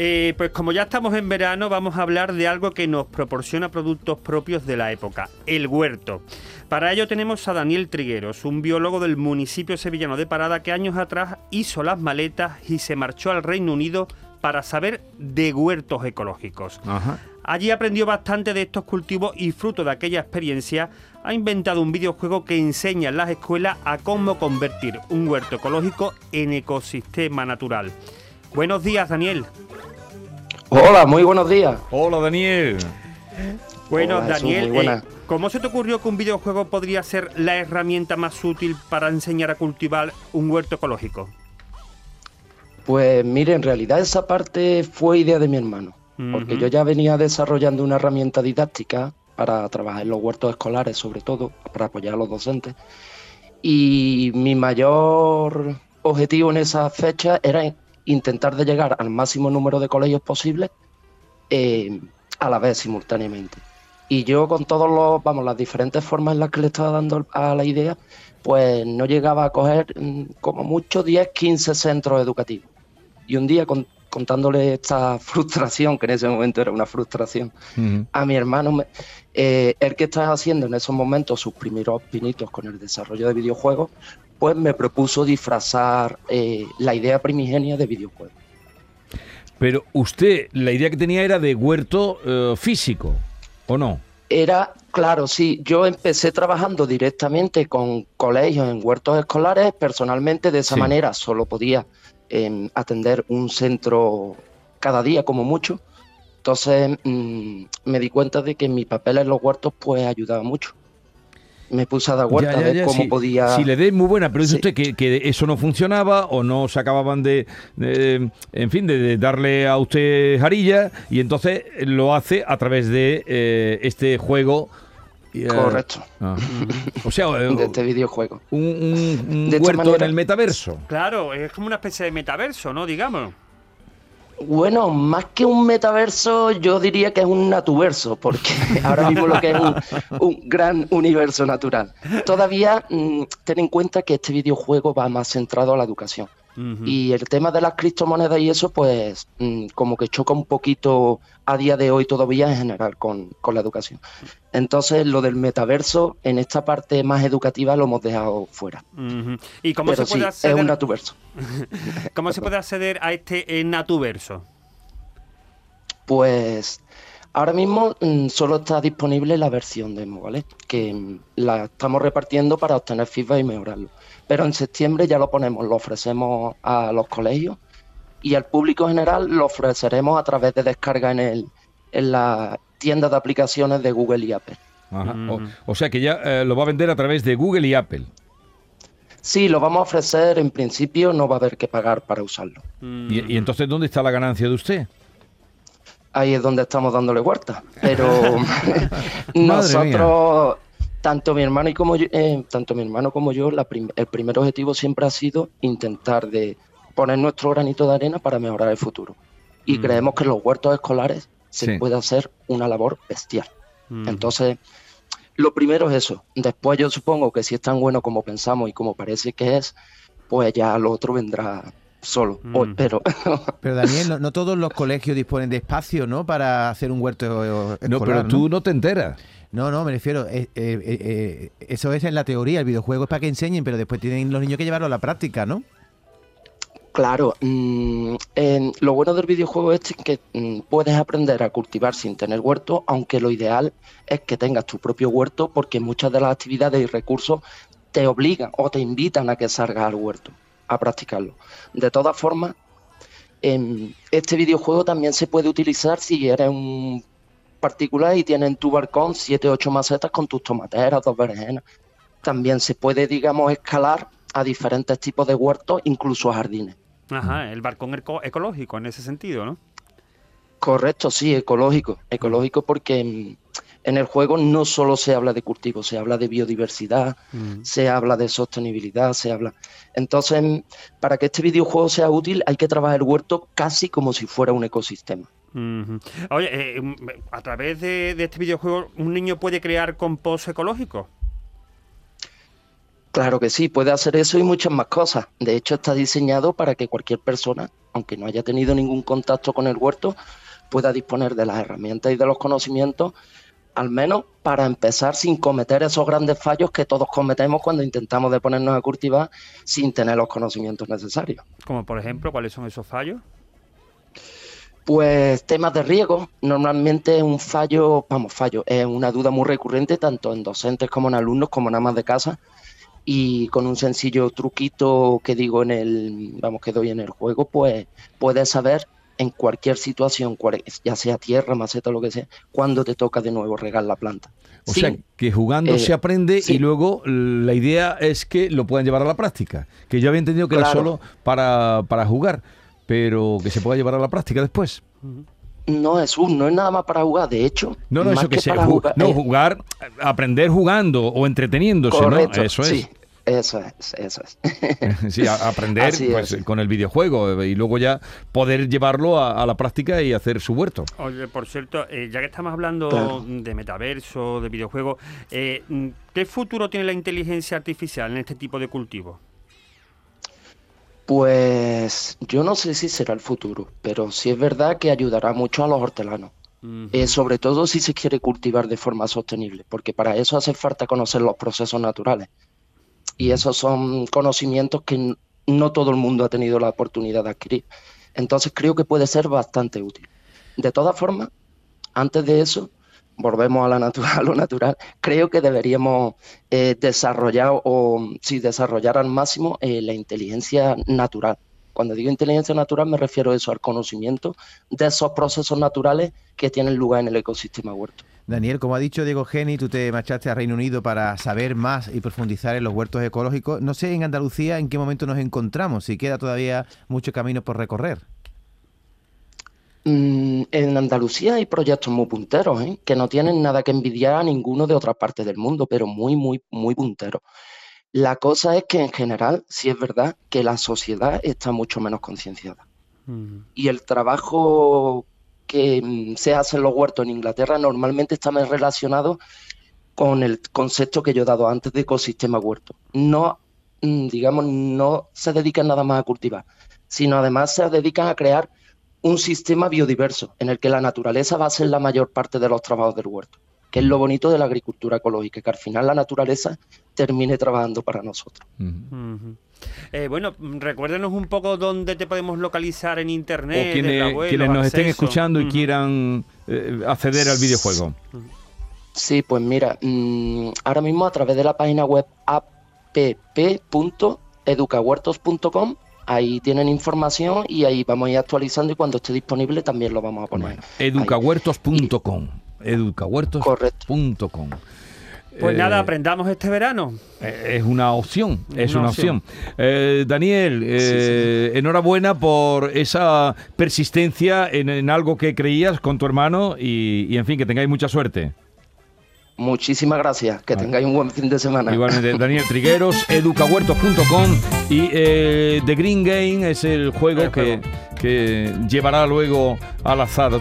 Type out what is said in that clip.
Eh, pues como ya estamos en verano, vamos a hablar de algo que nos proporciona productos propios de la época, el huerto. Para ello tenemos a Daniel Trigueros, un biólogo del municipio sevillano de Parada que años atrás hizo las maletas y se marchó al Reino Unido para saber de huertos ecológicos. Allí aprendió bastante de estos cultivos y fruto de aquella experiencia ha inventado un videojuego que enseña en las escuelas a cómo convertir un huerto ecológico en ecosistema natural. Buenos días, Daniel. Hola, muy buenos días. Hola, Daniel. Bueno, Daniel, eh, ¿cómo se te ocurrió que un videojuego podría ser la herramienta más útil para enseñar a cultivar un huerto ecológico? Pues mire, en realidad esa parte fue idea de mi hermano, porque yo ya venía desarrollando una herramienta didáctica para trabajar en los huertos escolares, sobre todo, para apoyar a los docentes. Y mi mayor objetivo en esa fecha era intentar de llegar al máximo número de colegios posible eh, a la vez simultáneamente. Y yo con todos los, vamos, las diferentes formas en las que le estaba dando a la idea, pues no llegaba a coger mm, como mucho 10, 15 centros educativos. Y un día contándole esta frustración, que en ese momento era una frustración, a mi hermano, eh, el que estaba haciendo en esos momentos sus primeros pinitos con el desarrollo de videojuegos, pues me propuso disfrazar eh, la idea primigenia de videojuegos. Pero usted, la idea que tenía era de huerto eh, físico, ¿o no? Era, claro, sí, yo empecé trabajando directamente con colegios en huertos escolares, personalmente de esa manera solo podía em, atender un centro cada día como mucho, entonces mm, me di cuenta de que mi papel en los huertos pues ayudaba mucho me puse a dar vuelta a ver cómo podía. Si le dé muy buena, pero dice usted que, eso no funcionaba o no se acababan de, en fin, de, darle a usted jarilla y entonces lo hace a través de eh, este juego. Eh, Correcto. Ah. o sea, de este videojuego. Un, huerto en el metaverso. Claro, es como una especie de metaverso, ¿no? Digamos. Bueno, más que un metaverso, yo diría que es un natuverso, porque ahora mismo lo que es un, gran universo natural. Todavía mm, ten en cuenta que este videojuego va más centrado a la educación. Y el tema de las criptomonedas y eso, pues mm, como que choca un poquito a día de hoy todavía en general con, la educación. Entonces, lo del metaverso, en esta parte más educativa, lo hemos dejado fuera. ¿Y cómo se puede acceder? Es un natuverso. ¿Cómo se puede acceder a este eh, natuverso? Pues ahora mismo mm, solo está disponible la versión demo, ¿vale? Que la estamos repartiendo para obtener feedback y mejorarlo pero en septiembre ya lo ponemos, lo ofrecemos a los colegios y al público general lo ofreceremos a través de descarga en, el, en la tienda de aplicaciones de Google y Apple. O, sea que ya eh, lo va a vender a través de Google y Apple. Sí, lo vamos a ofrecer. En principio no va a haber que pagar para usarlo. ¿Y, entonces dónde está la ganancia de usted? Ahí es donde estamos dándole huerta. Pero nosotros, tanto mi hermano y como yo, eh, tanto mi hermano como yo, el primer objetivo siempre ha sido intentar de poner nuestro granito de arena para mejorar el futuro. Y mm. creemos que en los huertos escolares se puede hacer una labor bestial. Mm. Entonces, lo primero es eso. Después yo supongo que si es tan bueno como pensamos y como parece que es, pues ya lo otro vendrá solo, mm. pero... pero Daniel, no, todos los colegios disponen de espacio, ¿no? Para hacer un huerto escolar. No, pero tú no te enteras. No, no, me refiero, eh, eh, eh, eso es en la teoría, el videojuego es para que enseñen, pero después tienen los niños que llevarlo a la práctica, ¿no? Claro, mm, lo bueno del videojuego es que mm, puedes aprender a cultivar sin tener huerto, aunque lo ideal es que tengas tu propio huerto porque muchas de las actividades y recursos te obligan o te invitan a que salgas al huerto a practicarlo. De todas formas, este videojuego también se puede utilizar si eres un particular y tienes en tu balcón 7 8 macetas con tus tomateras, dos berenjenas. También se puede, digamos, escalar a diferentes tipos de huertos, incluso a jardines. Ajá, el balcón ecológico en ese sentido, ¿no? Correcto, sí, ecológico. Ecológico porque mm, en el juego no solo se habla de cultivo, se habla de biodiversidad, mm. se habla de sostenibilidad, se habla. Entonces, para que este videojuego sea útil, hay que trabajar el huerto casi como si fuera un ecosistema. Oye, eh, mm, a través de, este videojuego, ¿un niño puede crear compost ecológico? Claro que sí, puede hacer eso y muchas más cosas. De hecho, está diseñado para que cualquier persona, aunque no haya tenido ningún contacto con el huerto, pueda disponer de las herramientas y de los conocimientos, al menos para empezar sin cometer esos grandes fallos que todos cometemos cuando intentamos de ponernos a cultivar sin tener los conocimientos necesarios. Como por ejemplo, ¿cuáles son esos fallos? Pues temas de riego, normalmente un fallo, vamos, fallo, es una duda muy recurrente tanto en docentes como en alumnos, como en amas de casa, y con un sencillo truquito que digo en el, vamos, que doy en el juego, pues puedes saber en cualquier situación, ya sea tierra, maceta, lo que sea, cuando te toca de nuevo regar la planta. O sea, que jugando eh, se aprende y luego la idea es que lo puedan llevar a la práctica. Que yo había entendido que era solo para, para jugar pero que se pueda llevar a la práctica después. No es un, no es nada más para jugar, de hecho. No, no, eso que, sea, jugar, no, jugar, aprender jugando o entreteniéndose, ¿no? Eso es. Sí. Eso es, eso es. sí, aprender pues, con el videojuego y luego ya poder llevarlo a, la práctica y hacer su huerto. Oye, por cierto, eh, ya que estamos hablando de metaverso, de videojuegos, eh, ¿qué futuro tiene la inteligencia artificial en este tipo de cultivos? Pues yo no sé si será el futuro, pero sí es verdad que ayudará mucho a los hortelanos. Eh, sobre todo si se quiere cultivar de forma sostenible, porque para eso hace falta conocer los procesos naturales. Y esos son conocimientos que no todo el mundo ha tenido la oportunidad de adquirir. Entonces creo que puede ser bastante útil. De todas formas, antes de eso, volvemos a, la natural, lo natural, creo que deberíamos eh, desarrollar o sí, desarrollar al máximo eh, la inteligencia natural. Cuando digo inteligencia natural me refiero a eso, al conocimiento de esos procesos naturales que tienen lugar en el ecosistema huerto. Daniel, como ha dicho Diego Geni, tú te marchaste a Reino Unido para saber más y profundizar en los huertos ecológicos. No sé en Andalucía en qué momento nos encontramos, si queda todavía mucho camino por recorrer. Mm, en Andalucía hay proyectos muy punteros, ¿eh? que no tienen nada que envidiar a ninguno de otras partes del mundo, pero muy, muy, muy punteros. La cosa es que en general sí es verdad que la sociedad está mucho menos concienciada. Mm. Y el trabajo que mm, se hace los huertos en Inglaterra normalmente está más relacionado con el concepto que yo he dado antes de ecosistema huerto. No, digamos, no se dedican nada más a cultivar, sino además se dedican a crear un sistema biodiverso en el que la naturaleza va a ser la mayor parte de los trabajos del huerto, que es lo bonito de la agricultura ecológica, que al final la naturaleza termine trabajando para nosotros. Eh, bueno, recuérdenos un poco dónde te podemos localizar en internet. O quienes, nos estén escuchando y quieran eh, acceder al videojuego. Sí, pues mira, mm, ahora mismo a través de la página web app.educahuertos.com Ahí tienen información y ahí vamos a ir actualizando y cuando esté disponible también lo vamos a poner. educahuertos.com. Educahuertos.com. Pues nada, eh, aprendamos este verano. Eh, es una opción, es una, opción. Eh, Daniel, enhorabuena por esa persistencia en, algo que creías con tu hermano y en fin, que tengáis mucha suerte. Muchísimas gracias. Que tengáis un buen fin de semana. Igualmente, Daniel Trigueros, educahuertos.com y eh, The Green Game es el juego, que, que llevará luego al azar